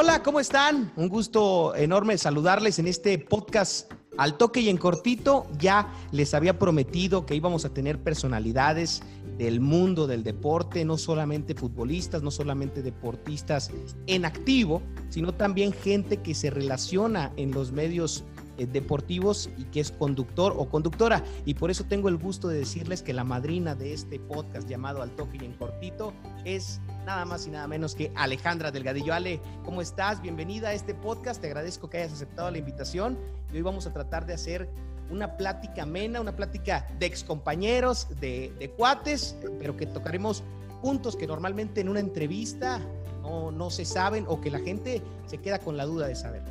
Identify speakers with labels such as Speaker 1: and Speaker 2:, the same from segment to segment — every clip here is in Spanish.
Speaker 1: Hola, ¿cómo están? Un gusto enorme saludarles en este podcast al toque y en cortito. Ya les había prometido que íbamos a tener personalidades del mundo del deporte, no solamente futbolistas, no solamente deportistas en activo, sino también gente que se relaciona en los medios eh, deportivos y que es conductor o conductora. Y por eso tengo el gusto de decirles que la madrina de este podcast llamado Al Toque y en Cortito es nada más y nada menos que Alejandra Delgadillo. Ale, ¿cómo estás? Bienvenida a este podcast. Te agradezco que hayas aceptado la invitación. Y hoy vamos a tratar de hacer una plática amena, una plática de excompañeros, de, de cuates, pero que tocaremos puntos que normalmente en una entrevista no, no se saben o que la gente se queda con la duda de saber.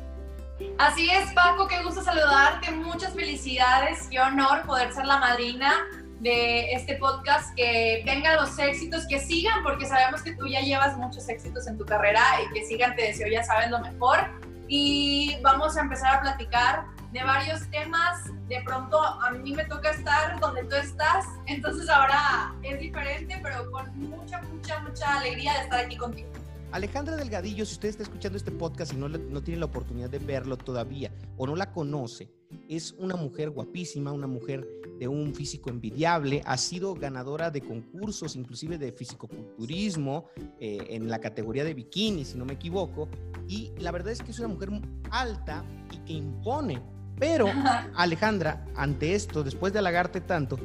Speaker 2: Así es, Paco, qué gusto saludarte, muchas felicidades, qué honor poder ser la madrina de este podcast, que vengan los éxitos, que sigan, porque sabemos que tú ya llevas muchos éxitos en tu carrera y que sigan, te deseo, ya sabes lo mejor. Y vamos a empezar a platicar de varios temas. De pronto a mí me toca estar donde tú estás, entonces ahora es diferente, pero con mucha, mucha, mucha alegría de estar aquí contigo.
Speaker 1: Alejandra Delgadillo, si usted está escuchando este podcast y no, no tiene la oportunidad de verlo todavía o no la conoce, es una mujer guapísima, una mujer de un físico envidiable, ha sido ganadora de concursos, inclusive de fisicoculturismo, eh, en la categoría de bikini, si no me equivoco, y la verdad es que es una mujer alta y que impone. Pero, Alejandra, ante esto, después de halagarte tanto,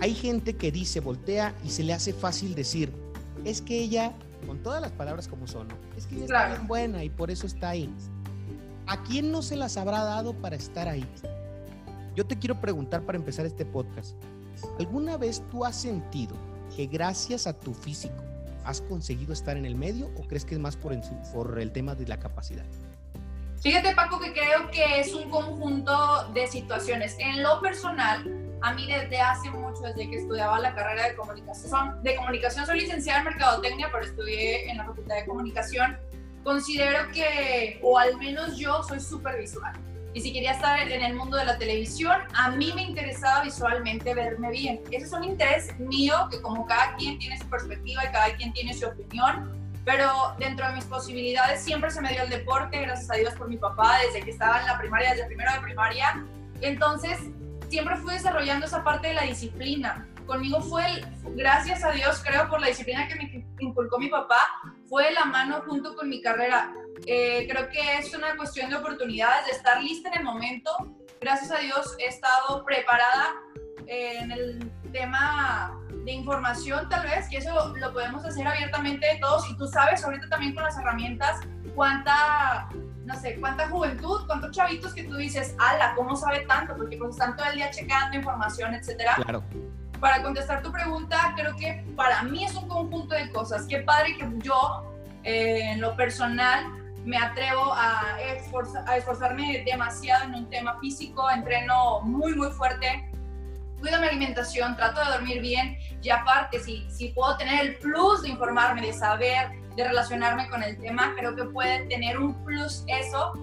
Speaker 1: hay gente que dice, voltea y se le hace fácil decir, es que ella con todas las palabras como son, es que ella está bien buena y por eso está ahí. ¿A quién no se las habrá dado para estar ahí? Yo te quiero preguntar para empezar este podcast, ¿alguna vez tú has sentido que gracias a tu físico has conseguido estar en el medio o crees que es más por, por el tema de la capacidad?
Speaker 2: Fíjate Paco que creo que es un conjunto de situaciones. En lo personal, a mí desde hace mucho, desde que estudiaba la carrera de comunicación, de comunicación soy licenciada en mercadotecnia, pero estudié en la Facultad de Comunicación, considero que, o al menos yo, soy súper visual. Y si quería estar en el mundo de la televisión, a mí me interesaba visualmente verme bien. Ese es un interés mío que como cada quien tiene su perspectiva y cada quien tiene su opinión, pero dentro de mis posibilidades siempre se me dio el deporte, gracias a Dios por mi papá, desde que estaba en la primaria, desde primero de primaria. Entonces, siempre fui desarrollando esa parte de la disciplina. Conmigo fue, gracias a Dios, creo, por la disciplina que me inculcó mi papá, fue la mano junto con mi carrera. Eh, creo que es una cuestión de oportunidades, de estar lista en el momento. Gracias a Dios he estado preparada eh, en el tema de información tal vez, y eso lo podemos hacer abiertamente todos, y tú sabes ahorita también con las herramientas cuánta no sé, cuánta juventud, cuántos chavitos que tú dices, ala, ¿cómo sabe tanto? Porque pues están todo el día checando información, etcétera.
Speaker 1: Claro.
Speaker 2: Para contestar tu pregunta, creo que para mí es un conjunto de cosas. Qué padre que yo, eh, en lo personal, me atrevo a, a esforzarme demasiado en un tema físico, entreno muy, muy fuerte, cuido mi alimentación, trato de dormir bien y aparte, si, si puedo tener el plus de informarme, de saber, de relacionarme con el tema, creo que puede tener un plus eso.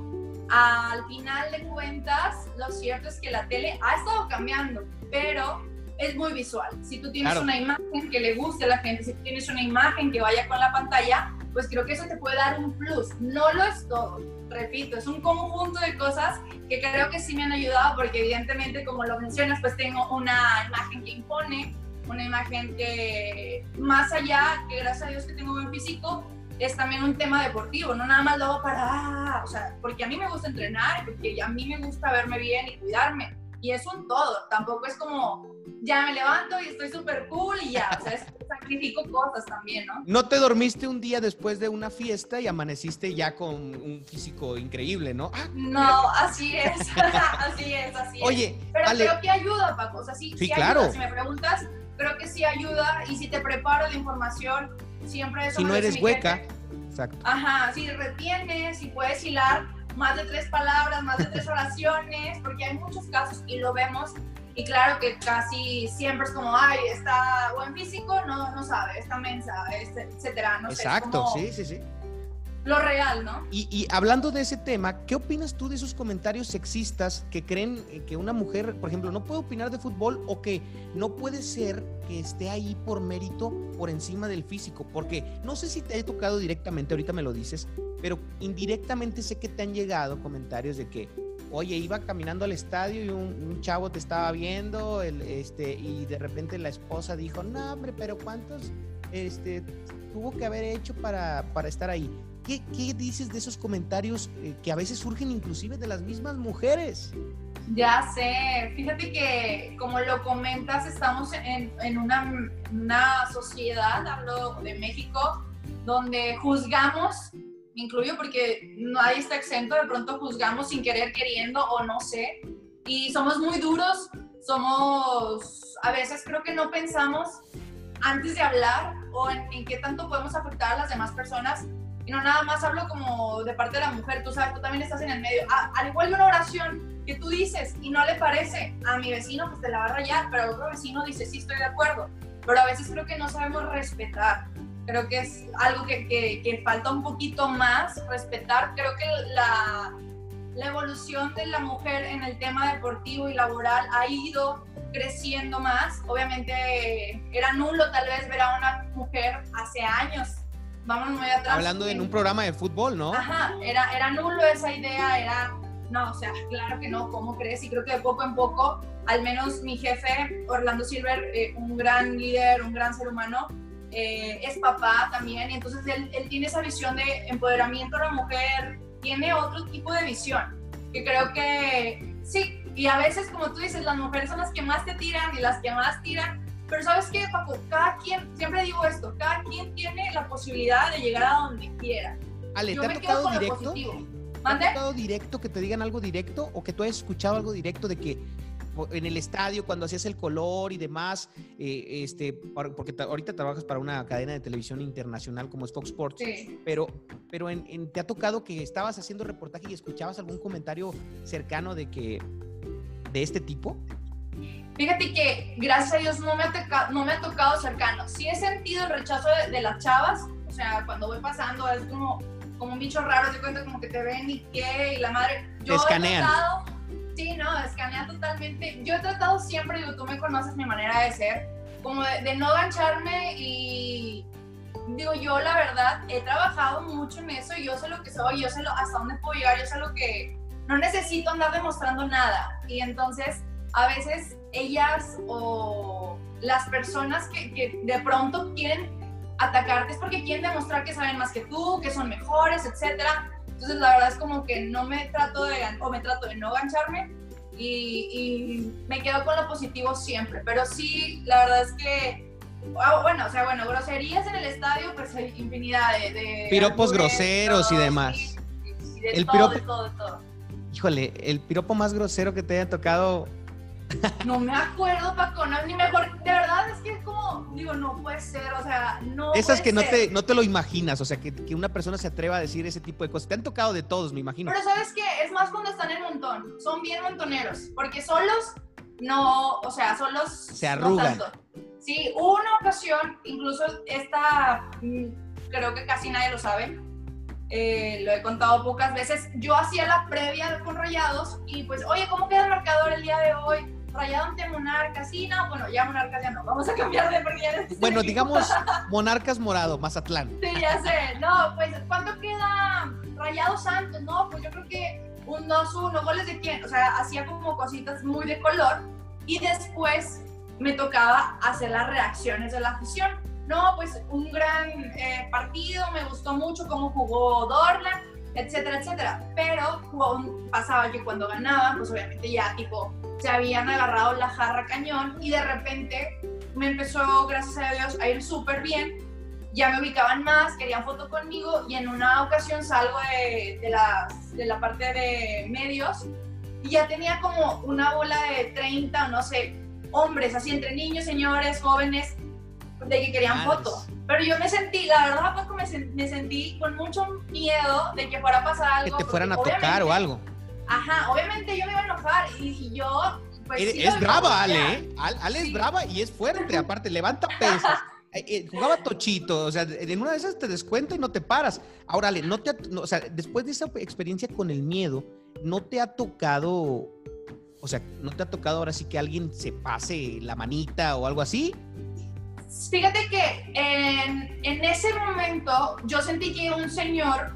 Speaker 2: Al final de cuentas, lo cierto es que la tele ha estado cambiando, pero es muy visual. Si tú tienes una imagen que le guste a la gente, si tienes una imagen que vaya con la pantalla, pues creo que eso te puede dar un plus. No lo es todo, repito, es un conjunto de cosas que creo que sí me han ayudado porque evidentemente, como lo mencionas, pues tengo una imagen que impone, una imagen que más allá, que gracias a Dios que tengo buen físico, es también un tema deportivo, no nada más lo hago para, ah, o sea, porque a mí me gusta entrenar, porque a mí me gusta verme bien y cuidarme, y es un todo, tampoco es como, ya me levanto y estoy súper cool y ya, o sea, es, sacrifico cosas también, ¿no?
Speaker 1: No te dormiste un día después de una fiesta y amaneciste ya con un físico increíble, ¿no?
Speaker 2: Ah, no, así es, así es, así es.
Speaker 1: Oye,
Speaker 2: pero creo que ayuda, Paco, o sea, sí,
Speaker 1: sí, claro.
Speaker 2: si me preguntas, creo que sí ayuda y si te preparo la información, siempre eso
Speaker 1: Si no eres hueca, exacto.
Speaker 2: Ajá, si retienes, si puedes hilar más de tres palabras, más de tres oraciones, porque hay muchos casos y lo vemos y claro que casi siempre es como, ay, está buen físico, no, no sabe, está mensa, etcétera. No
Speaker 1: Exacto, sí, sí, sí.
Speaker 2: Lo real, ¿no?
Speaker 1: Y, hablando de ese tema, ¿qué opinas tú de esos comentarios sexistas que creen eh, que una mujer, por ejemplo, no puede opinar de fútbol o que no puede ser que esté ahí por mérito por encima del físico? Porque no sé si te he tocado directamente, ahorita me lo dices, pero indirectamente sé que te han llegado comentarios de que, oye, iba caminando al estadio y un, chavo te estaba viendo, este, y de repente la esposa dijo, no, hombre, pero ¿cuántos este, tuvo que haber hecho para, para estar ahí? ¿Qué, ¿Qué, dices de esos comentarios eh, que a veces surgen inclusive de las mismas mujeres?
Speaker 2: Ya sé, fíjate que como lo comentas, estamos en, en una, una sociedad, hablo de México, donde juzgamos incluyo porque nadie está exento, de pronto juzgamos sin querer, queriendo o no sé, y somos muy duros, somos, a veces creo que no pensamos antes de hablar o en, qué tanto podemos afectar a las demás personas, y no nada más hablo como de parte de la mujer, tú sabes, tú también estás en el medio, al igual de una oración que tú dices y no le parece a mi vecino, pues te la va a rayar, pero otro vecino dice, sí, estoy de acuerdo, pero a veces creo que no sabemos respetar creo que es algo que, que, falta un poquito más respetar. Creo que la, la evolución de la mujer en el tema deportivo y laboral ha ido creciendo más. Obviamente era nulo tal vez ver a una mujer hace años. Muy atrás.
Speaker 1: Hablando en un programa de fútbol, ¿no?
Speaker 2: Ajá, era, era nulo esa idea, era, no, o sea, claro que no, ¿cómo crees? Y creo que de poco en poco, al menos mi jefe, Orlando Silver, eh, un gran líder, un gran ser humano, eh, es papá también, y entonces él, él, tiene esa visión de empoderamiento de la mujer, tiene otro tipo de visión, que creo que sí, y a veces como tú dices, las mujeres son las que más te tiran y las que más tiran, pero sabes qué, Paco, cada quien, siempre digo esto, cada quien tiene la posibilidad de llegar a donde quiera.
Speaker 1: Ale, ¿te ha tocado directo? ¿Te ha tocado directo que te digan algo directo o que tú hayas escuchado algo directo de que en el estadio cuando hacías el color y demás, eh, este, porque ahorita trabajas para una cadena de televisión internacional como es Fox Sports, pero, pero en, ¿te ha tocado que estabas haciendo reportaje y escuchabas algún comentario cercano de que de este tipo?
Speaker 2: Fíjate que gracias a Dios no me ha, no me ha tocado cercano. Sí he sentido el rechazo de, las chavas, o sea, cuando voy pasando es como, como un bicho raro, te cuenta como que te ven y qué, y la madre.
Speaker 1: Yo escanean.
Speaker 2: Sí, no, escanea totalmente. Yo he tratado siempre, digo, tú me conoces mi manera de ser, como de, no gancharme y digo, yo la verdad he trabajado mucho en eso y yo sé lo que soy, yo sé lo, hasta dónde puedo llegar, yo sé lo que no necesito andar demostrando nada. Y entonces, a veces ellas o las personas que, que de pronto quieren atacarte es porque quieren demostrar que saben más que tú, que son mejores, etcétera entonces, la verdad es como que no me trato de, o me trato de no gancharme y, me quedo con lo positivo siempre. Pero sí, la verdad es que, ah, bueno, o sea, bueno, groserías en el estadio, pues hay infinidad de...
Speaker 1: Piropos groseros y demás.
Speaker 2: de el todo, piropo, de todo, de todo.
Speaker 1: Híjole, el piropo más grosero que te haya tocado
Speaker 2: no me acuerdo, Paco, no, ni mejor. De verdad es que es como, digo, no puede ser, o sea, no.
Speaker 1: Esas que no te, no te lo imaginas, o sea, que, que, una persona se atreva a decir ese tipo de cosas. Te han tocado de todos, me imagino.
Speaker 2: Pero ¿sabes qué? Es más cuando están en montón. Son bien montoneros, porque solos no, o sea, solos.
Speaker 1: Se arrugan.
Speaker 2: sí, hubo una ocasión, incluso esta, mm, creo que casi nadie lo sabe. Eh, lo he contado pocas veces. Yo hacía la previa con rayados y pues, oye, ¿cómo queda el marcador el día de hoy? Rayado ante Monarcas, sí, no, bueno, ya Monarcas ya no, vamos a cambiar de porque ya
Speaker 1: Bueno, digamos Monarcas Morado, Mazatlán.
Speaker 2: Sí, ya sé, no, pues, ¿cuánto queda Rayado Santos? No, pues yo creo que un 2-1, goles de quién, o sea, hacía como cositas muy de color y después me tocaba hacer las reacciones de la afición. No, pues un gran eh, partido, me gustó mucho cómo jugó Dorlan, etcétera, etcétera. Pero pasaba que cuando ganaban, pues obviamente ya tipo se habían agarrado la jarra cañón y de repente me empezó, gracias a Dios, a ir súper bien. Ya me ubicaban más, querían foto conmigo y en una ocasión salgo de, de, la, de la parte de medios y ya tenía como una bola de 30 o no sé, hombres, así entre niños, señores, jóvenes, de que querían foto. Pero yo me sentí, la verdad, poco me, me, sentí con mucho miedo de que fuera a pasar algo.
Speaker 1: Que te fueran a tocar o algo.
Speaker 2: Ajá, obviamente yo me iba a enojar y, yo...
Speaker 1: Pues, es, brava, Ale, ¿eh? Ale, es brava y es fuerte, aparte, levanta pesas. Eh, eh, jugaba tochito, o sea, en una de esas te descuenta y no te paras. Ahora, no te, o sea, después de esa experiencia con el miedo, ¿no te ha tocado, o sea, no te ha tocado ahora sí que alguien se pase la manita o algo así?
Speaker 2: Fíjate que en, en ese momento yo sentí que un señor,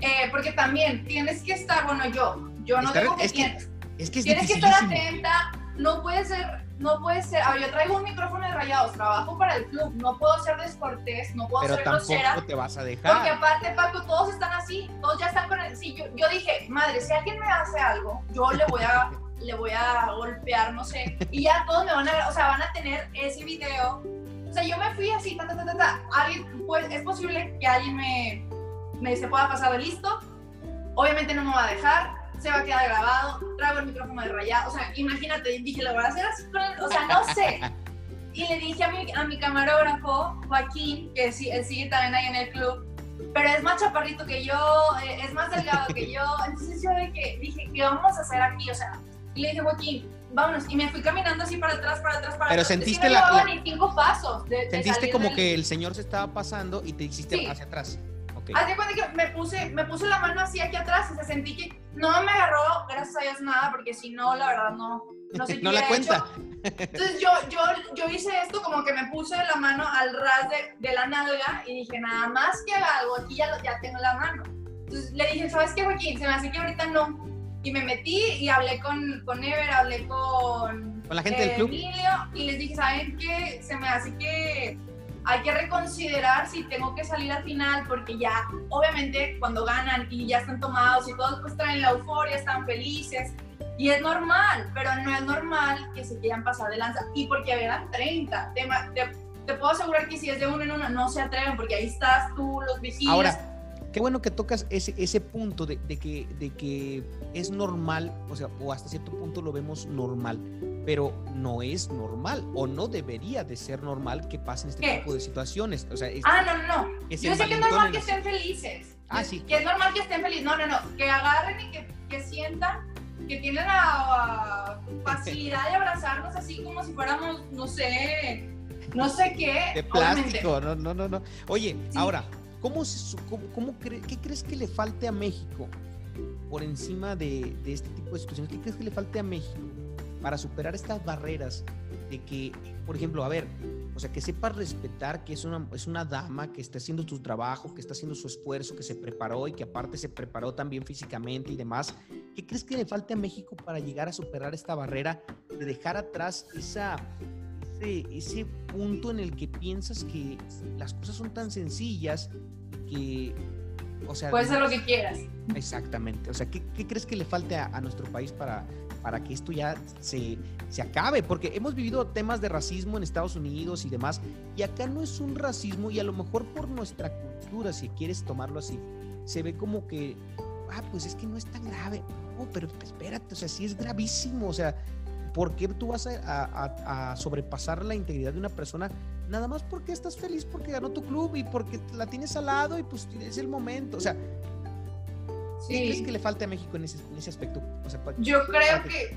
Speaker 2: eh, porque también tienes que estar, bueno, yo, yo no tengo que, es que, es que tienes que estar atenta, no puede ser no puede ser, a ver, yo traigo un micrófono de rayados, trabajo para el club, no puedo ser descortés, no puedo
Speaker 1: Pero
Speaker 2: ser
Speaker 1: tampoco
Speaker 2: grosera.
Speaker 1: te vas a dejar.
Speaker 2: Porque aparte, Paco, todos están así, todos ya están con el, sí, yo, yo dije, madre, si alguien me hace algo, yo le voy a, le voy a golpear, no sé, y ya todos me van a, o sea, van a tener ese video, o sea, yo me fui así, ta, ta, ta, ta, alguien, pues, es posible que alguien me, me se pueda pasar de listo, obviamente no me va a dejar, se va a quedar grabado, traigo el micrófono de rayado, o sea, imagínate, dije, lo voy a hacer así con el, o sea, no sé. Y le dije a mi, a mi camarógrafo, Joaquín, que sí, él sigue también ahí en el club, pero es más chaparrito que yo, eh, es más delgado que yo, entonces yo que, dije, ¿qué vamos a hacer aquí? O sea, y le dije, Joaquín, vámonos, y me fui caminando así para atrás, para atrás, para
Speaker 1: Pero
Speaker 2: atrás.
Speaker 1: sentiste
Speaker 2: que no
Speaker 1: la- la-
Speaker 2: ni cinco pasos. de-
Speaker 1: Sentiste como
Speaker 2: del-
Speaker 1: que el señor se estaba pasando y te hiciste
Speaker 2: Sí.
Speaker 1: hacia atrás. Ok.
Speaker 2: Haz de cuenta que me puse, me puse la mano así aquí atrás, o sea, sentí que no me agarró, gracias a Dios, nada, porque si no, la verdad, no, no sé qué
Speaker 1: No la cuenta.
Speaker 2: hecho. Entonces yo, yo, yo hice esto como que me puse la mano al ras de, de la nalga y dije, nada más que haga algo, aquí ya, ya tengo la mano. Entonces le dije, ¿sabes qué, Joaquín? Se me hace que ahorita no. Y me metí y hablé con, con Ever, hablé con,
Speaker 1: Con la gente del
Speaker 2: eh,
Speaker 1: club.
Speaker 2: Emilio, y les dije, ¿saben qué? Se me hace que hay que reconsiderar si tengo que salir al final, porque ya, obviamente, cuando ganan y ya están tomados y todos pues traen la euforia, están felices, y es normal, pero no es normal que se quieran pasar de lanza, y porque eran 30, te, te- te puedo asegurar que si es de uno en uno, no se atreven, porque ahí estás tú, los vigilas.
Speaker 1: Ahora, qué bueno que tocas ese, ese punto de, de que, de que es normal, o sea, o hasta cierto punto lo vemos normal, pero no es normal o no debería de ser normal que pasen este
Speaker 2: ¿Qué?
Speaker 1: tipo de situaciones. O sea, es-
Speaker 2: Ah, no, no, no. Yo sé que es normal que estén felices.
Speaker 1: Ah, sí.
Speaker 2: Que es normal que estén felices. No, no, no. Que agarren y que, que sientan que tienen la uh, facilidad de abrazarnos así como si fuéramos, no sé, no sé qué.
Speaker 1: De
Speaker 2: obviamente.
Speaker 1: plástico, no, no, no, no. Oye,
Speaker 2: Sí.
Speaker 1: ahora, ¿cómo, cómo, cómo cre- ¿qué crees que le falte a México por encima de, este tipo de situaciones? ¿Qué crees que le falte a México para superar estas barreras de que, por ejemplo, a ver, o sea, que sepas respetar que es una, es una dama que está haciendo su trabajo, que está haciendo su esfuerzo, que se preparó y que aparte se preparó también físicamente y demás. ¿Qué crees que le falte a México para llegar a superar esta barrera de dejar atrás esa, ese, ese punto en el que piensas que las cosas son tan sencillas que, o sea,
Speaker 2: Puede ser lo que quieras.
Speaker 1: exactamente, o sea, ¿qué, qué crees que le falte a, a nuestro país para, para que esto ya se, se acabe? Porque hemos vivido temas de racismo en Estados Unidos y demás, y acá no es un racismo, y a lo mejor por nuestra cultura, si quieres tomarlo así, se ve como que, ah, pues es que no es tan grave. No, pero espérate, o sea, sí es gravísimo, o sea, ¿por qué tú vas a, a- a- sobrepasar la integridad de una persona nada más porque estás feliz porque ganó tu club y porque la tienes al lado y pues es el momento? O sea, ¿qué crees
Speaker 2: Sí.
Speaker 1: que le falta a México en ese, en ese aspecto? O sea,
Speaker 2: Yo creo que,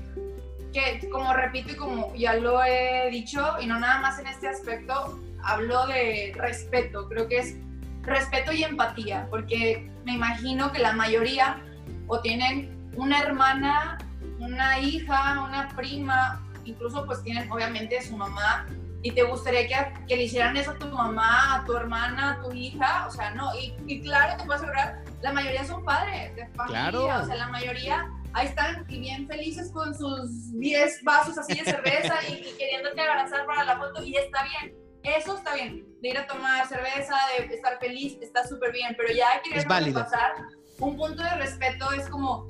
Speaker 2: que, como repito y como ya lo he dicho, y no nada más en este aspecto, hablo de respeto. Creo que es respeto y empatía, porque me imagino que la mayoría o tienen una hermana, una hija, una prima, incluso pues tienen obviamente su mamá. Y te gustaría que, que le hicieran eso a tu mamá, a tu hermana, a tu hija, o sea, no, y, y claro, te puedo asegurar, la mayoría son padres de familia,
Speaker 1: Claro.
Speaker 2: o sea, la mayoría ahí están y bien felices con sus 10 vasos así de cerveza y, y queriéndote abrazar para la foto y está bien, eso está bien, de ir a tomar cerveza, de estar feliz, está súper bien, pero ya
Speaker 1: Es válido.
Speaker 2: pasar. Un punto de respeto es como,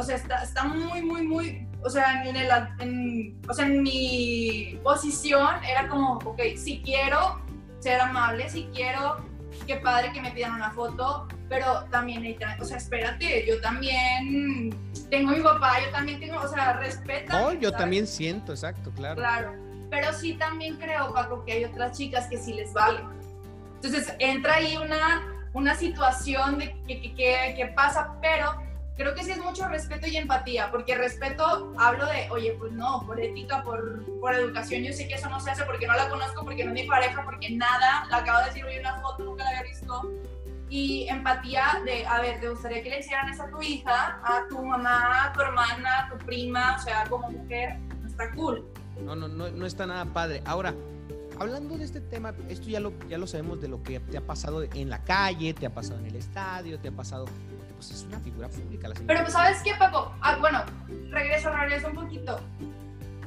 Speaker 2: o sea, está, está muy, muy, muy, o sea, en, el, en, o sea, en mi posición era como, ok, si quiero ser amable, si quiero, qué padre que me pidan una foto, pero también, o sea, espérate, yo también tengo mi papá, yo también tengo, o sea, respeta.
Speaker 1: No, yo también siento, exacto, claro.
Speaker 2: Claro, pero sí también creo, Paco, que hay otras chicas que sí les vale. Entonces entra ahí una, una situación de que, que, que- que pasa, pero creo que sí es mucho respeto y empatía, porque respeto hablo de, oye, pues no, por ética, por, por educación, yo sé que eso no se hace porque no la conozco, porque no es mi pareja, porque nada, la acabo de decir hoy una foto, nunca la había visto. Y empatía de, a ver, ¿te gustaría que le hicieran eso a tu hija, a tu mamá, a tu hermana, a tu prima? O sea, como mujer, no está cool.
Speaker 1: No, no, no, no está nada padre. Ahora, hablando de este tema, esto ya lo, ya lo sabemos de lo que te ha pasado en la calle, te ha pasado en el estadio, te ha pasado pues es una figura pública. La
Speaker 2: Pero pues, ¿sabes qué, Paco? Ah, bueno, regreso, regreso un poquito.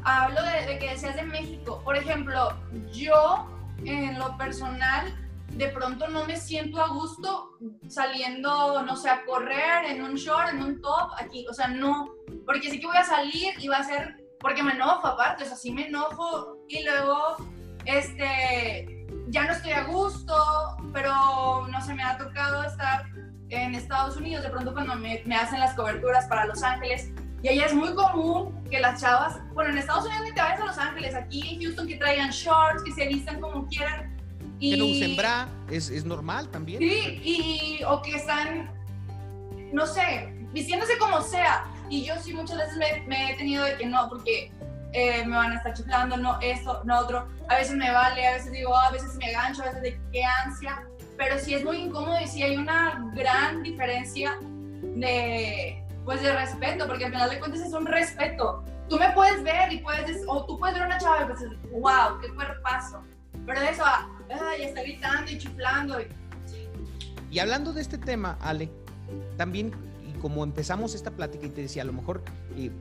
Speaker 2: Hablo de, de que decías de México. Por ejemplo, yo en lo personal de pronto no me siento a gusto saliendo, no sé, a correr en un short, en un top, aquí, o sea, no, porque sí que voy a salir y va a ser, porque me enojo aparte, o sea, sí me enojo y luego, este, ya no estoy a gusto, pero no se me ha tocado estar en Estados Unidos, de pronto cuando me, me, hacen las coberturas para Los Ángeles, y allá es muy común que las chavas, bueno, en Estados Unidos ni te vayas a Los Ángeles, aquí en Houston que traigan shorts, que se vistan como quieran.
Speaker 1: Y, que no usen bra, es, es normal también.
Speaker 2: Sí, y, o que están, no sé, vistiéndose como sea. Y yo sí muchas veces me, me he tenido de que no, porque eh, me van a estar chiflando, no esto, no otro. A veces me vale, a veces digo, ah, a veces me gancho, a veces de qué ansia pero sí es muy incómodo y sí hay una gran diferencia de, pues, de respeto, porque al final de cuentas es un respeto. Tú me puedes ver y puedes, o tú puedes ver a una chava y pues, wow, qué cuerpazo. Pero de eso, ay, está gritando y chiflando. Y...
Speaker 1: y hablando de este tema, Ale, también, y como empezamos esta plática y te decía, a lo mejor eh,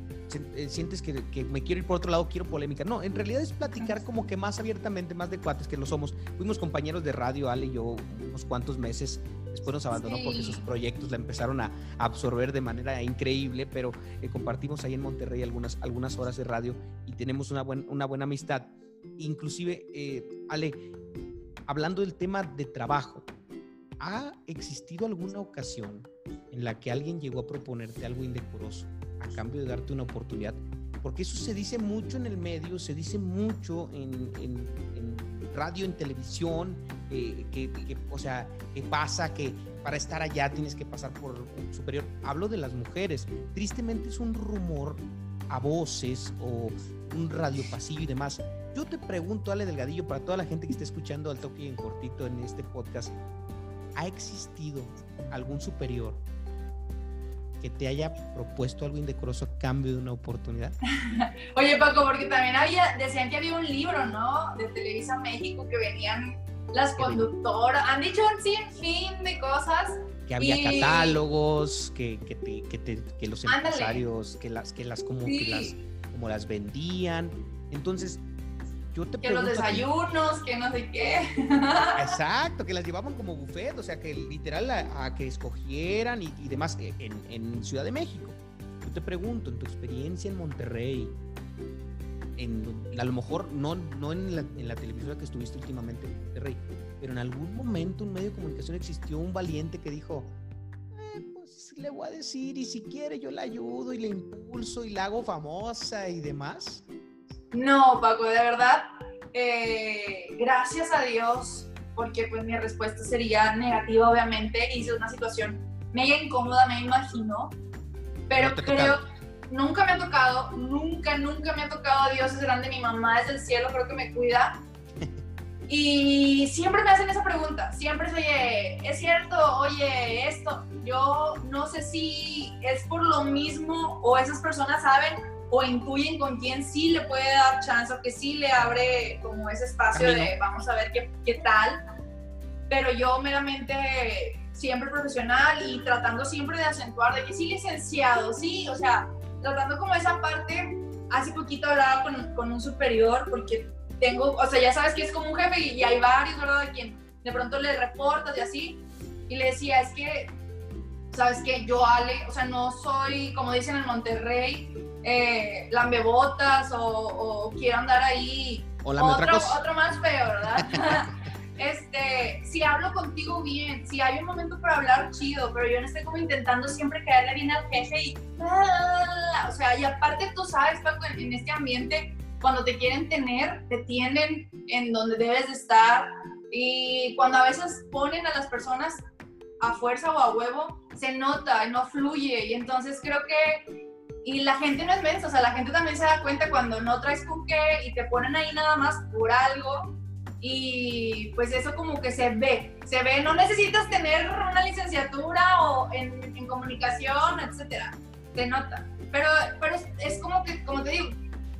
Speaker 1: sientes que, me quiero ir por otro lado, quiero polémica. No, en realidad es platicar como que más abiertamente, más de cuates que lo somos. Fuimos compañeros de radio, Ale y yo, unos cuantos meses. Después nos abandonó porque sus proyectos la empezaron a absorber de manera increíble, pero eh, compartimos ahí en Monterrey algunas, algunas horas de radio y tenemos una, una buena amistad. Inclusive, eh, Ale, hablando del tema de trabajo, ¿ha existido alguna ocasión en la que alguien llegó a proponerte algo indecoroso? A cambio de darte una oportunidad. Porque eso se dice mucho en el medio, se dice mucho en, radio, en televisión, eh, que, o sea, que pasa que para estar allá tienes que pasar por un superior. Hablo de las mujeres. Tristemente es un rumor a voces o un radio pasillo y demás. Yo te pregunto, Ale Delgadillo, para toda la gente que esté escuchando al toque en cortito en este podcast, ¿ha existido algún superior que te haya propuesto algo indecoroso a cambio de una oportunidad?
Speaker 2: Oye, Paco, porque también había, decían que había un libro, ¿no? De Televisa México que venían las conductoras, han dicho un sinfín de cosas.
Speaker 1: Que había catálogos, que, que, te, que, te, que los empresarios, que las, que las como, que las como las vendían. Entonces,
Speaker 2: que los desayunos, que no sé qué.
Speaker 1: Exacto, que las llevaban como buffet, o sea, que literal a, que escogieran y, demás eh, en, en, Ciudad de México. Yo te pregunto, en tu experiencia en Monterrey, en, a lo mejor no, no en, la, en la televisora que estuviste últimamente en Monterrey, pero en algún momento un medio de comunicación existió un valiente que dijo, eh, pues le voy a decir y si quiere yo la ayudo y le impulso y la hago famosa y demás.
Speaker 2: No, Paco, de verdad, eh, gracias a Dios, porque pues mi respuesta sería negativa, obviamente, hice una situación mega incómoda, me imagino, pero creo, nunca me ha tocado, nunca, nunca me ha tocado, Dios es grande, mi mamá es del cielo, creo que me cuida. Y siempre me hacen esa pregunta, siempre es, oye, ¿es cierto? Oye, esto, yo no sé si es por lo mismo o esas personas saben o intuyen con quién sí le puede dar chance o que sí le abre como ese espacio de vamos a ver qué, qué tal. Pero yo meramente siempre profesional y tratando siempre de acentuar de que sí licenciado, sí, o sea, tratando como esa parte, hace poquito hablaba con, con un superior porque tengo, o sea, ya sabes que es como un jefe y, hay varios, ¿verdad? De quien de pronto le reportas y así, y le decía, es que, ¿sabes que Yo, Ale, o sea, no soy, como dicen en Monterrey, eh, lambebotas o, o quiero andar ahí.
Speaker 1: O
Speaker 2: otro, otro más feo, ¿verdad? este, si hablo contigo bien, si hay un momento para hablar chido, pero yo no estoy como intentando siempre caerle bien al jefe y, ah, o sea, y aparte tú sabes, Paco, en, este ambiente, cuando te quieren tener, te tienen en donde debes de estar y cuando a veces ponen a las personas a fuerza o a huevo, se nota, no fluye. Y entonces creo que, y la gente no es mensa, o sea, la gente también se da cuenta cuando no traes con qué y te ponen ahí nada más por algo. Y pues eso como que se ve, se ve, no necesitas tener una licenciatura o en, comunicación, etcétera, se nota. Pero, pero es, es como que, como te digo,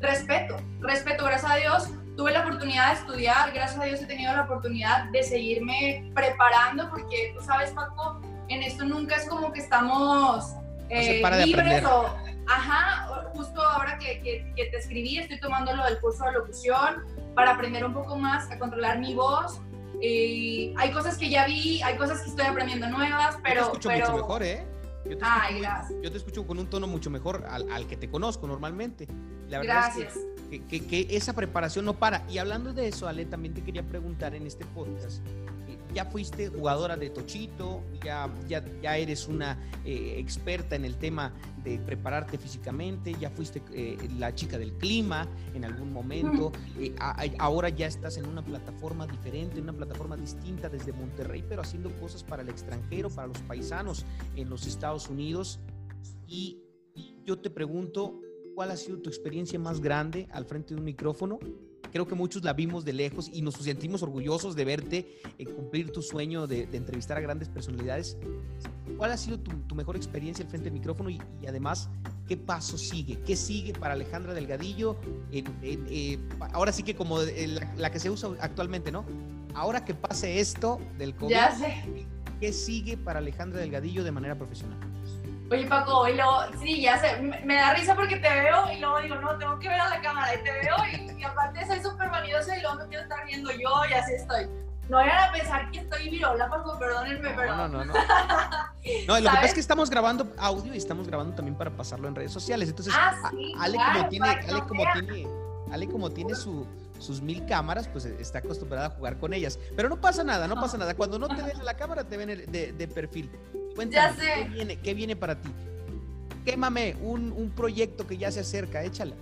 Speaker 2: respeto, respeto, gracias a Dios, tuve la oportunidad de estudiar, gracias a Dios he tenido la oportunidad de seguirme preparando, porque tú sabes, Paco, en esto nunca es como que estamos eh, libres o, ajá, justo ahora que, que, que, te escribí, estoy tomando lo del curso de locución para aprender un poco más a controlar mi voz. Hay cosas que ya vi, hay cosas que estoy aprendiendo nuevas, pero...
Speaker 1: Yo te escucho
Speaker 2: pero,
Speaker 1: mucho mejor, ¿eh? Yo te,
Speaker 2: Ay,
Speaker 1: escucho, yo te, escucho, con un tono mucho mejor al, al que te conozco normalmente. La
Speaker 2: verdad gracias.
Speaker 1: es que, que, que, esa preparación no para. Y hablando de eso, Ale, también te quería preguntar en este podcast. Ya fuiste jugadora de Tochito, ya, ya, ya eres una eh, experta en el tema de prepararte físicamente, ya fuiste eh, la chica del clima en algún momento, eh, a, ahora ya estás en una plataforma diferente, en una plataforma distinta desde Monterrey, pero haciendo cosas para el extranjero, para los paisanos en los Estados Unidos. Y yo te pregunto, ¿cuál ha sido tu experiencia más grande al frente de un micrófono? Creo que muchos la vimos de lejos y nos sentimos orgullosos de verte eh, cumplir tu sueño de, de, entrevistar a grandes personalidades. ¿Cuál ha sido tu, tu mejor experiencia al frente del micrófono y, y, además qué paso sigue? ¿Qué sigue para Alejandra Delgadillo? En, en, eh, ahora sí que como la, la, que se usa actualmente, ¿no? Ahora que pase esto del COVID,
Speaker 2: ya sé.
Speaker 1: ¿qué sigue para Alejandra Delgadillo de manera profesional?
Speaker 2: Oye, Paco, y luego, sí, ya sé, me, da risa porque te veo y luego digo, no, tengo que ver a la cámara y te veo y, y aparte soy súper vanidosa y luego me quiero estar viendo yo y así estoy. No vayan a pensar que estoy virola, Paco, perdónenme,
Speaker 1: no,
Speaker 2: pero...
Speaker 1: No, no, no. No, lo que pasa es que estamos grabando audio y estamos grabando también para pasarlo en redes sociales. Entonces,
Speaker 2: ah, sí,
Speaker 1: Ale,
Speaker 2: claro,
Speaker 1: como tiene, Ale como tiene, Ale como tiene su, sus mil cámaras, pues está acostumbrada a jugar con ellas. Pero no pasa nada, no pasa nada. Cuando no te ven en la cámara, te ven de, de perfil. Cuéntame,
Speaker 2: ya sé.
Speaker 1: ¿qué viene, ¿qué viene para ti? quémame un, un, proyecto que ya se acerca, échala.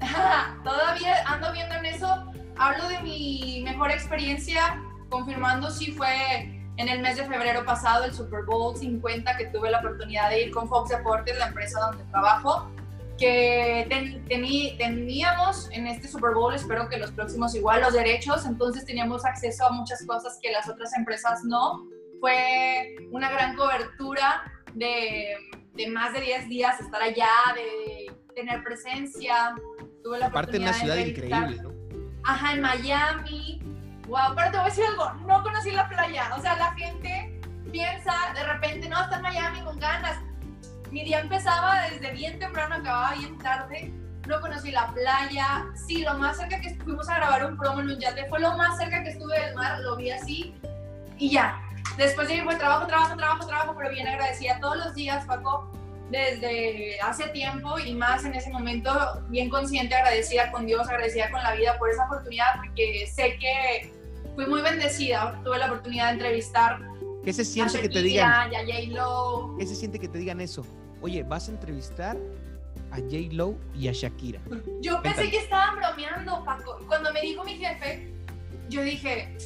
Speaker 2: Todavía ando viendo en eso. Hablo de mi mejor experiencia, confirmando si fue en el mes de febrero pasado el Super Bowl 50 que tuve la oportunidad de ir con Fox Deportes, la empresa donde trabajo, que ten, tení, teníamos en este Super Bowl, espero que los próximos igual, los derechos, entonces teníamos acceso a muchas cosas que las otras empresas no. Fue una gran cobertura de de más de 10 días estar allá, de tener presencia. Tuve la
Speaker 1: Aparte en una ciudad increíble, ¿no?
Speaker 2: Ajá, en Miami. Wow, pero te voy a decir algo, no conocí la playa. O sea, la gente piensa de repente, no, está en Miami con ganas. Mi día empezaba desde bien temprano, acababa bien tarde. No conocí la playa. Sí, lo más cerca que fuimos a grabar un promo en un yate fue lo más cerca que estuve del mar, lo vi así. Y ya, Después de pues trabajo, trabajo, trabajo, trabajo, pero bien agradecida todos los días, Paco, desde hace tiempo y más en ese momento, bien consciente, agradecida con Dios, agradecida con la vida por esa oportunidad, porque sé que fui muy bendecida. Tuve la oportunidad de entrevistar.
Speaker 1: ¿Qué se siente que te digan?
Speaker 2: Y a J-Lo.
Speaker 1: ¿Qué se siente que te digan eso? Oye, vas a entrevistar a J-Lo y a Shakira.
Speaker 2: Yo pensé que estaban bromeando, Paco. Cuando me dijo mi jefe, yo dije,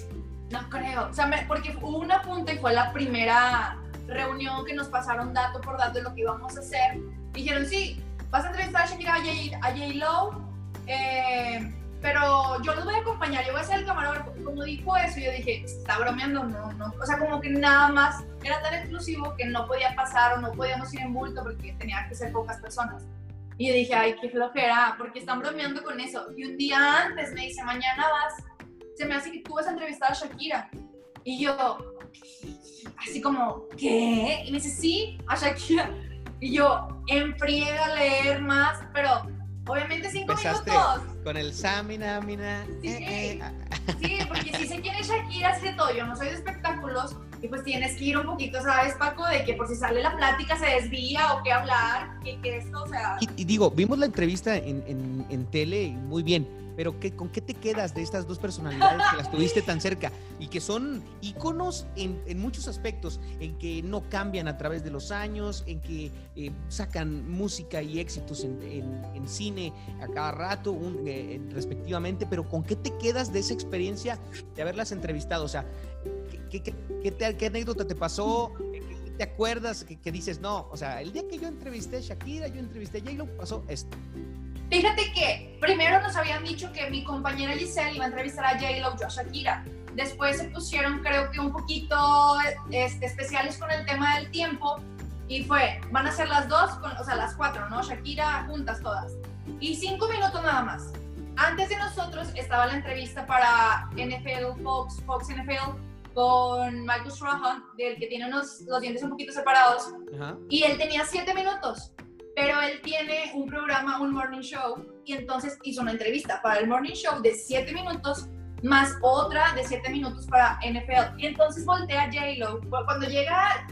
Speaker 2: no creo, o sea, me, porque hubo una punta y fue la primera reunión que nos pasaron dato por dato de lo que íbamos a hacer. Dijeron, sí, vas a entrevistar a Shakira a J-Lo, eh, pero yo los voy a acompañar, yo voy a ser el camarógrafo. Como dijo eso, yo dije, está bromeando, no, no. O sea, como que nada más era tan exclusivo que no podía pasar o no podíamos ir en bulto porque tenía que ser pocas personas. Y yo dije, ay, qué flojera, porque están bromeando con eso. Y un día antes me dice, mañana vas se me hace que tú vas a entrevistar a Shakira. Y yo, así como, ¿qué? Y me dice, sí, a Shakira. Y yo, enfriega a leer más, pero obviamente cinco
Speaker 1: Empezaste
Speaker 2: minutos.
Speaker 1: Con el Samina, Mina.
Speaker 2: Sí, eh, eh. sí, porque si sé quién es Shakira, sé todo. Yo no soy de espectáculos. Y pues tienes que ir un poquito, ¿sabes, Paco? De que por si sale la plática se desvía o qué hablar, que, que esto, o sea.
Speaker 1: Y, y, digo, vimos la entrevista en, en, en tele muy bien pero ¿qué, ¿con qué te quedas de estas dos personalidades que las tuviste tan cerca y que son íconos en, en muchos aspectos, en que no cambian a través de los años, en que eh, sacan música y éxitos en, en, en, cine a cada rato, un, eh, respectivamente, pero ¿con qué te quedas de esa experiencia de haberlas entrevistado? O sea, ¿qué, qué, qué, te, qué anécdota te pasó? te acuerdas que, que, dices, no, o sea, el día que yo entrevisté a Shakira, yo entrevisté a J-Lo, pasó esto?
Speaker 2: Fíjate que primero nos habían dicho que mi compañera Giselle iba a entrevistar a J-Lo, yo a Shakira. Después se pusieron, creo que un poquito este, especiales con el tema del tiempo. Y fue, van a ser las dos, o sea, las cuatro, ¿no? Shakira juntas todas. Y cinco minutos nada más. Antes de nosotros estaba la entrevista para NFL Fox, Fox NFL, con Michael Strahan, del que tiene unos, los dientes un poquito separados. Y él tenía siete minutos pero él tiene un programa, un morning show, y entonces hizo una entrevista para el morning show de 7 minutos, más otra de 7 minutos para NFL. Y entonces voltea J-Lo. Cuando llega,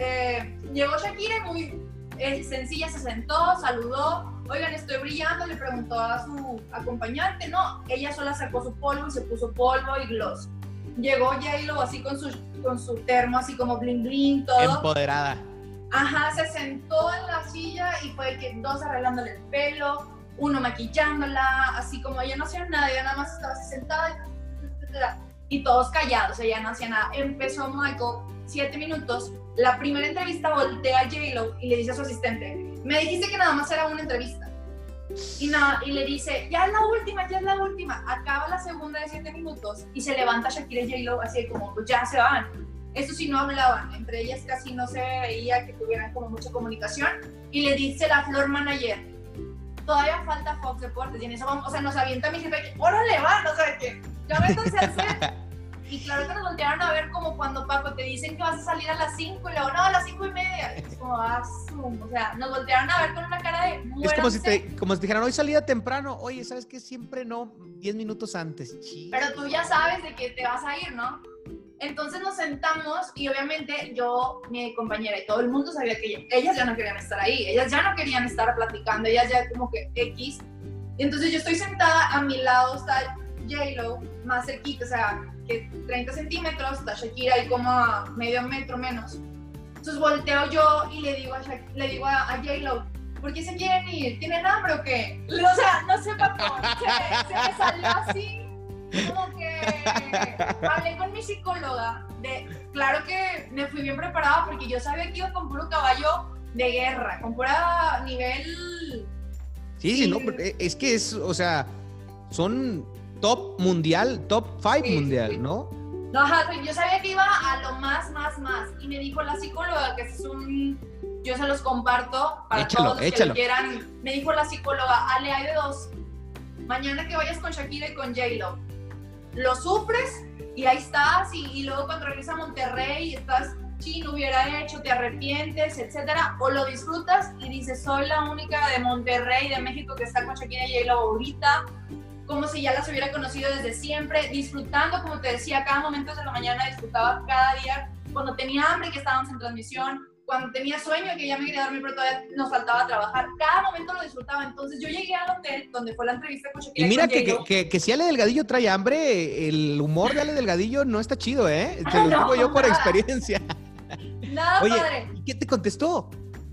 Speaker 2: eh, llegó Shakira muy eh, sencilla, se sentó, saludó, oigan, estoy brillando, le preguntó a su acompañante, no, ella sola sacó su polvo y se puso polvo y gloss. Llegó J-Lo así con su, con su termo, así como bling bling, todo.
Speaker 1: Empoderada
Speaker 2: Ajá, se sentó en la silla y fue que dos arreglándole el pelo, uno maquillándola, así como ella no hacía nada, ella nada más estaba así sentada y, todos callados, ella no hacía nada. Empezó Michael, siete minutos, la primera entrevista voltea a J-Lo y le dice a su asistente, me dijiste que nada más era una entrevista. Y, nada, y le dice, ya es la última, ya es la última. Acaba la segunda de siete minutos y se levanta Shakira y J-Lo así como, pues ya se van. Eso sí no hablaban, entre ellas casi no se veía que tuvieran como mucha comunicación. Y le dice la flor manager, todavía falta Fox Deportes. Y en eso vamos, o sea, nos avienta mi jefe, órale, va, no sé qué. Ya métanse a hacer. Y claro que nos voltearon a ver como cuando Paco te dicen que vas a salir a las 5 y luego no, a las 5 y media. Es como, ah, o sea, nos voltearon a ver con una cara de.
Speaker 1: Es como si, te, como si dijeran, hoy salía temprano. Oye, ¿sabes qué? Siempre no, 10 minutos antes.
Speaker 2: Pero tú ya sabes de que te vas a ir, ¿no? Entonces nos sentamos y obviamente yo, mi compañera y todo el mundo sabía que ellas ya no querían estar ahí, ellas ya no querían estar platicando, ellas ya como que X. Entonces yo estoy sentada, a mi lado está J-Lo, más cerquita, o sea, que 30 centímetros, está Shakira ahí como a medio metro menos. Entonces volteo yo y le digo a, le digo a, J-Lo, ¿por qué se quieren ir? ¿Tienen hambre o qué? O sea, no sé, Paco, se, se me salió así como que hablé con mi psicóloga de, claro que me fui bien preparada porque yo sabía que iba con puro caballo de guerra, con pura nivel...
Speaker 1: Sí, sí, no, es que es, o sea, son top mundial, top five mundial, ¿no?
Speaker 2: No, ajá, yo sabía que iba a lo más, más, más. Y me dijo la psicóloga, que es un, yo se los comparto para todos los que lo quieran. Me dijo la psicóloga, Ale, hay de dos. Mañana que vayas con Shakira y con J-Lo, lo sufres y ahí estás y, luego cuando regresas a Monterrey estás, sí, no hubiera hecho, te arrepientes, etcétera, o lo disfrutas y dices, soy la única de Monterrey, de México que está con Shakira y J-Lo ahorita, como si ya las hubiera conocido desde siempre, disfrutando, como te decía, cada momento de la mañana disfrutaba cada día, cuando tenía hambre que estábamos en transmisión, cuando tenía sueño, que ya me quería dormir, pero todavía nos faltaba trabajar. Cada momento lo disfrutaba. Entonces yo llegué al hotel donde fue la entrevista con Shakira.
Speaker 1: Y mira que, que, que, si Ale Delgadillo trae hambre, el humor de Ale Delgadillo no está chido, ¿eh? Te lo digo yo por experiencia.
Speaker 2: Nada,
Speaker 1: Oye,
Speaker 2: padre.
Speaker 1: ¿y qué te contestó?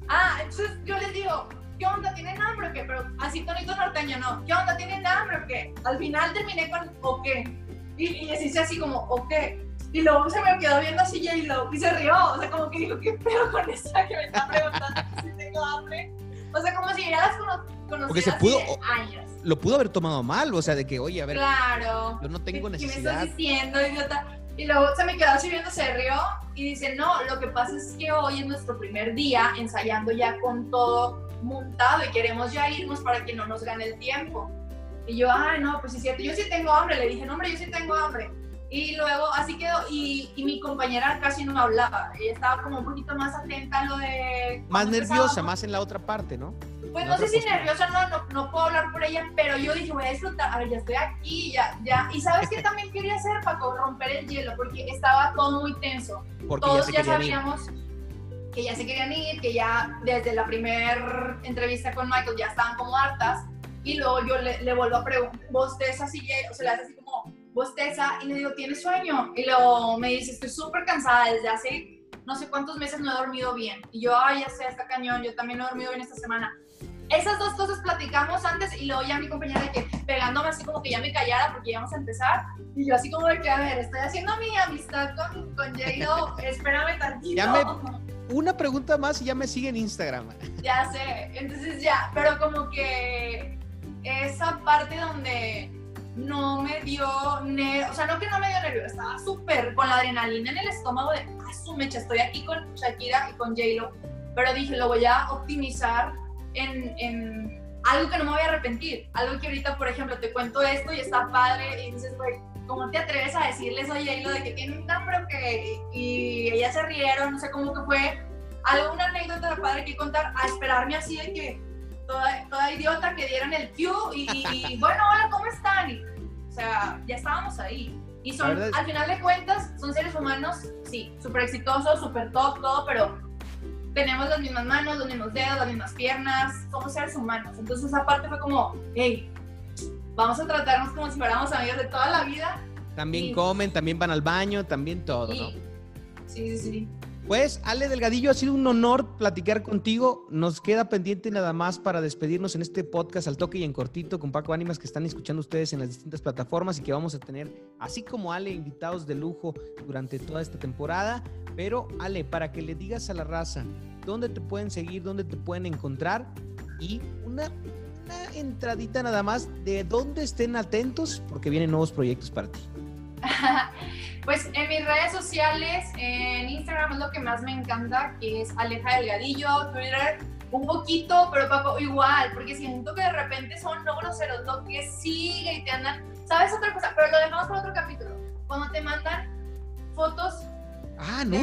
Speaker 2: Ah, entonces yo les digo, ¿qué onda? ¿Tienen hambre o qué? Pero así tonito norteño, no. ¿Qué onda? ¿Tienen hambre o qué? Al final terminé con, ¿o qué? Y, y les hice así como, ¿o qué? Y luego se me quedó viendo así J-Lo y se rió. O sea, como que dijo, ¿qué pedo con esa que me está preguntando si tengo hambre? O sea, como si ya las cono
Speaker 1: Porque se pudo, años. Lo pudo haber tomado mal, o sea, de que, oye, a ver.
Speaker 2: Claro.
Speaker 1: Yo no tengo necesidad.
Speaker 2: ¿Qué me estás diciendo, idiota? Y luego se me quedó así viendo, se rió y dice, no, lo que pasa es que hoy es nuestro primer día ensayando ya con todo montado y queremos ya irnos para que no nos gane el tiempo. Y yo, ay, no, pues es cierto, yo sí tengo hambre. Le dije, no, hombre, yo sí tengo hambre. Y luego así quedó, y, y, mi compañera casi no me hablaba, ella estaba como un poquito más atenta a lo de...
Speaker 1: Más nerviosa, más en la otra parte, ¿no?
Speaker 2: Pues no sé si nerviosa, no, no, no, puedo hablar por ella, pero yo dije, voy a disfrutar, a ver, ya estoy aquí, ya, ya. Y ¿sabes qué también quería hacer, Paco? Romper el hielo, porque estaba todo muy tenso.
Speaker 1: Porque
Speaker 2: Todos
Speaker 1: ya,
Speaker 2: ya sabíamos que ya se querían ir, que ya desde la primera entrevista con Michael ya estaban como hartas, y luego yo le, le vuelvo a preguntar, vos te así, o sea, le haces así bosteza y le digo, ¿tienes sueño? Y luego me dice, estoy súper cansada desde hace no sé cuántos meses no he dormido bien. Y yo, ay, ya sé, está cañón, yo también no he dormido bien esta semana. Esas dos cosas platicamos antes y luego ya mi compañera de que pegándome así como que ya me callara porque ya vamos a empezar. Y yo así como de que, a ver, estoy haciendo mi amistad con, con J-Lo, espérame tantito.
Speaker 1: Ya me, una pregunta más y ya me sigue en Instagram.
Speaker 2: Ya sé, entonces ya, pero como que esa parte donde no me dio, o sea, no que no me dio nervio, estaba súper con la adrenalina en el estómago de, ah, su mecha, estoy aquí con Shakira y con J-Lo, pero dije, lo voy a optimizar en, en, algo que no me voy a arrepentir, algo que ahorita, por ejemplo, te cuento esto y está padre y dices, güey, ¿cómo te atreves a decirles a J-Lo de que tiene un nombre que, y ellas se rieron, no sé cómo fue, algo, una anécdota padre que contar, a esperarme así de que toda idiota que dieran el cue y, bueno, sea, ya estábamos ahí. Y son, al final de cuentas, son seres humanos, sí, súper exitosos, súper top, todo, pero tenemos las mismas manos, los mismos dedos, las mismas piernas, somos seres humanos. Entonces esa parte fue como, hey, vamos a tratarnos como si fuéramos amigos de toda la vida.
Speaker 1: También comen, también van al baño, también todo,
Speaker 2: ¿no? Sí, sí, sí.
Speaker 1: Pues, Ale Delgadillo, ha sido un honor platicar contigo. Nos queda pendiente nada más para despedirnos en este podcast al toque y en cortito con Paco Ánimas que están escuchando ustedes en las distintas plataformas y que vamos a tener, así como Ale, invitados de lujo durante toda esta temporada. Pero, Ale, para que le digas a la raza dónde te pueden seguir, dónde te pueden encontrar y una, una entradita nada más de dónde estén atentos porque vienen nuevos proyectos para ti.
Speaker 2: Pues en mis redes sociales, en Instagram es lo que más me encanta, que es Aleja Delgadillo, Twitter un poquito, pero Paco igual, porque siento que de repente son no groseros, lo que sigue y te andan, ¿sabes otra cosa? Pero lo dejamos para otro capítulo. Cuando te mandan fotos
Speaker 1: Ah, no.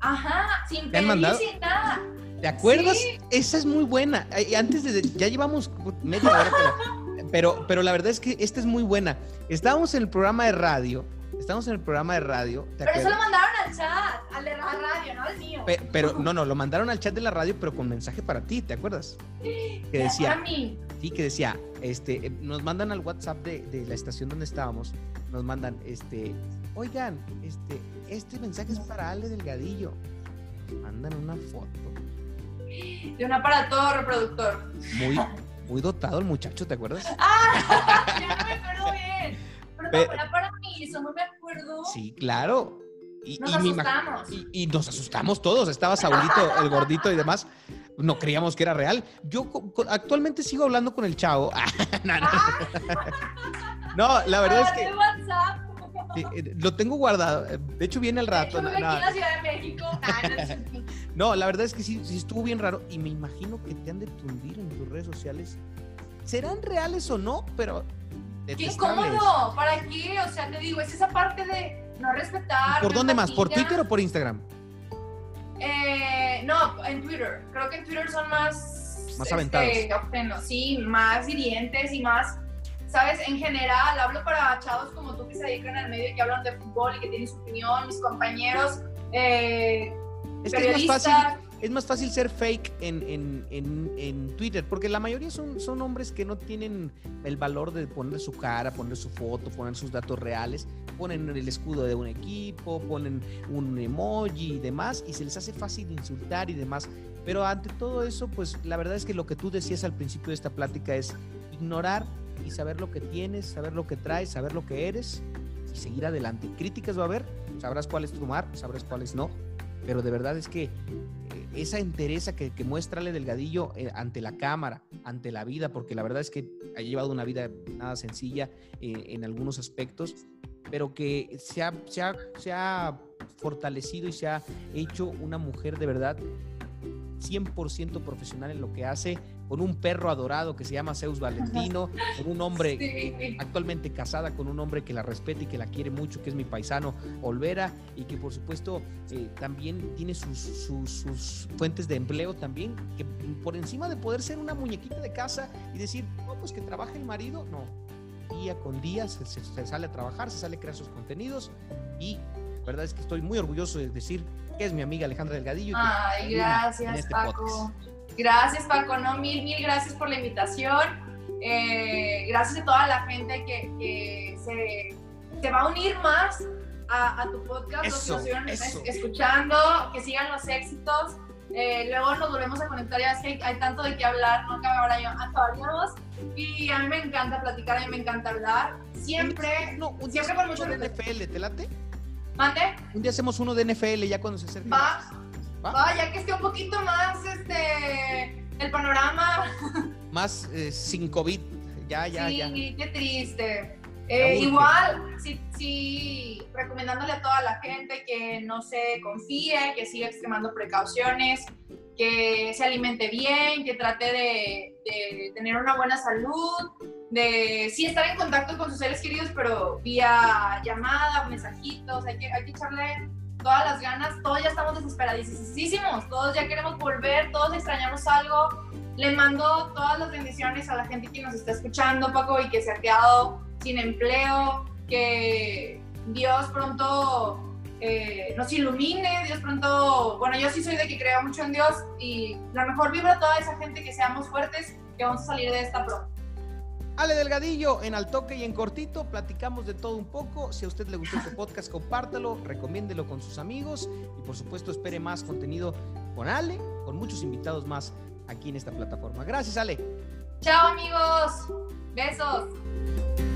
Speaker 2: Ajá, sin pedir, sin nada.
Speaker 1: ¿Te acuerdas? Esa es muy buena. Antes de, ya llevamos media hora, pero, pero la verdad es que esta es muy buena. Estábamos en el programa de radio Estamos en el programa de radio.
Speaker 2: pero eso lo mandaron al chat, al de la radio, no al mío.
Speaker 1: pero no, no, lo mandaron al chat de la radio, pero con mensaje para ti, ¿te acuerdas? Que decía.
Speaker 2: Para mí.
Speaker 1: Sí, que decía, este, eh, nos mandan al WhatsApp de, de, la estación donde estábamos, nos mandan, este, oigan, este, este mensaje es para Ale Delgadillo. Mandan una foto.
Speaker 2: De un aparato reproductor.
Speaker 1: Muy, muy dotado el muchacho, ¿te acuerdas?
Speaker 2: ¡Ah! Ya no me acuerdo bien. Pero, no, para mí, eso no me acuerdo.
Speaker 1: Sí, claro.
Speaker 2: Y, nos asustamos.
Speaker 1: Y, nos asustamos todos. Estaba Saulito, el gordito y demás. No creíamos que era real. Yo actualmente sigo hablando con el chavo. no, la verdad es que.
Speaker 2: WhatsApp.
Speaker 1: Eh, lo tengo guardado. De hecho, viene al rato.
Speaker 2: No, aquí en la Ciudad de México.
Speaker 1: no, la verdad es que sí, sí estuvo bien raro. Y me imagino que te han de tundir en tus redes sociales. ¿Serán reales o no? Pero
Speaker 2: Qué incómodo, ¿para qué? O sea, te digo, es esa parte de no respetar.
Speaker 1: ¿Por dónde más? ¿Por Twitter o por Instagram?
Speaker 2: Eh, no, en Twitter. Creo que en Twitter son más.
Speaker 1: Más este,
Speaker 2: aventados. sí, más hirientes y más. ¿Sabes? En general, hablo para chavos como tú que se dedican al medio y que hablan de fútbol y que tienen su opinión, mis compañeros. Eh,
Speaker 1: es que es más fácil es más fácil ser fake en, en, Twitter, porque la mayoría son, son hombres que no tienen el valor de poner su cara, poner su foto, poner sus datos reales, ponen el escudo de un equipo, ponen un emoji y demás, y se les hace fácil insultar y demás. Pero ante todo eso, pues la verdad es que lo que tú decías al principio de esta plática es ignorar y saber lo que tienes, saber lo que traes, saber lo que eres y seguir adelante. Críticas va a haber, sabrás cuáles tomar, sabrás cuáles no, pero de verdad es que esa entereza que, que muestra Ale Delgadillo eh, ante la cámara, ante la vida, porque la verdad es que ha llevado una vida nada sencilla eh, en algunos aspectos, pero que se ha, se, ha, se ha fortalecido y se ha hecho una mujer de verdad 100% profesional en lo que hace, con un perro adorado que se llama Zeus Valentino, con un hombre actualmente casada con un hombre que la respeta y que la quiere mucho, que es mi paisano Olvera, y que por supuesto eh, también tiene sus, sus, fuentes de empleo también, que por encima de poder ser una muñequita de casa y decir, no, pues que trabaje el marido, no, día con día se, se sale a trabajar, se sale a crear sus contenidos y la verdad es que estoy muy orgulloso de decir que es mi amiga Alejandra Delgadillo.
Speaker 2: Ay, gracias, este Paco. Gracias, Paco. No, mil, mil gracias por la invitación. Eh, gracias a toda la gente que, se, va a unir más a, tu podcast, los que nos estuvieron escuchando, que sigan los éxitos. Eh, luego nos volvemos a conectar, ya es que hay, tanto de qué hablar, no acabaríamos. Y a mí me encanta platicar, a mí me encanta hablar. Siempre,
Speaker 1: no, siempre con mucho NFL, ¿te late?
Speaker 2: ¿Mande?
Speaker 1: Un día hacemos uno de NFL ya cuando se acerque.
Speaker 2: Va, ya que esté un poquito más, este, el panorama.
Speaker 1: Más eh, sin COVID. Ya, ya,
Speaker 2: sí,
Speaker 1: ya.
Speaker 2: qué triste. Eh, igual, sí, sí, recomendándole a toda la gente que no se confíe, que siga extremando precauciones, que se alimente bien, que trate de, de, tener una buena salud, de sí estar en contacto con sus seres queridos, pero vía llamada, mensajitos, hay que, hay que echarle todas las ganas, todos ya estamos desesperadísimos, todos ya queremos volver, todos extrañamos algo. Le mando todas las bendiciones a la gente que nos está escuchando, Paco, y que se ha quedado sin empleo, que Dios pronto eh, nos ilumine, Dios pronto, bueno, yo sí soy de que creo mucho en Dios y la mejor vibra a toda esa gente que seamos fuertes, que vamos a salir de esta pronto.
Speaker 1: Ale Delgadillo, en al toque y en cortito, platicamos de todo un poco. Si a usted le gustó este podcast, compártelo, recomiéndelo con sus amigos y por supuesto espere más contenido con Ale, con muchos invitados más aquí en esta plataforma. Gracias, Ale.
Speaker 2: Chao amigos, besos.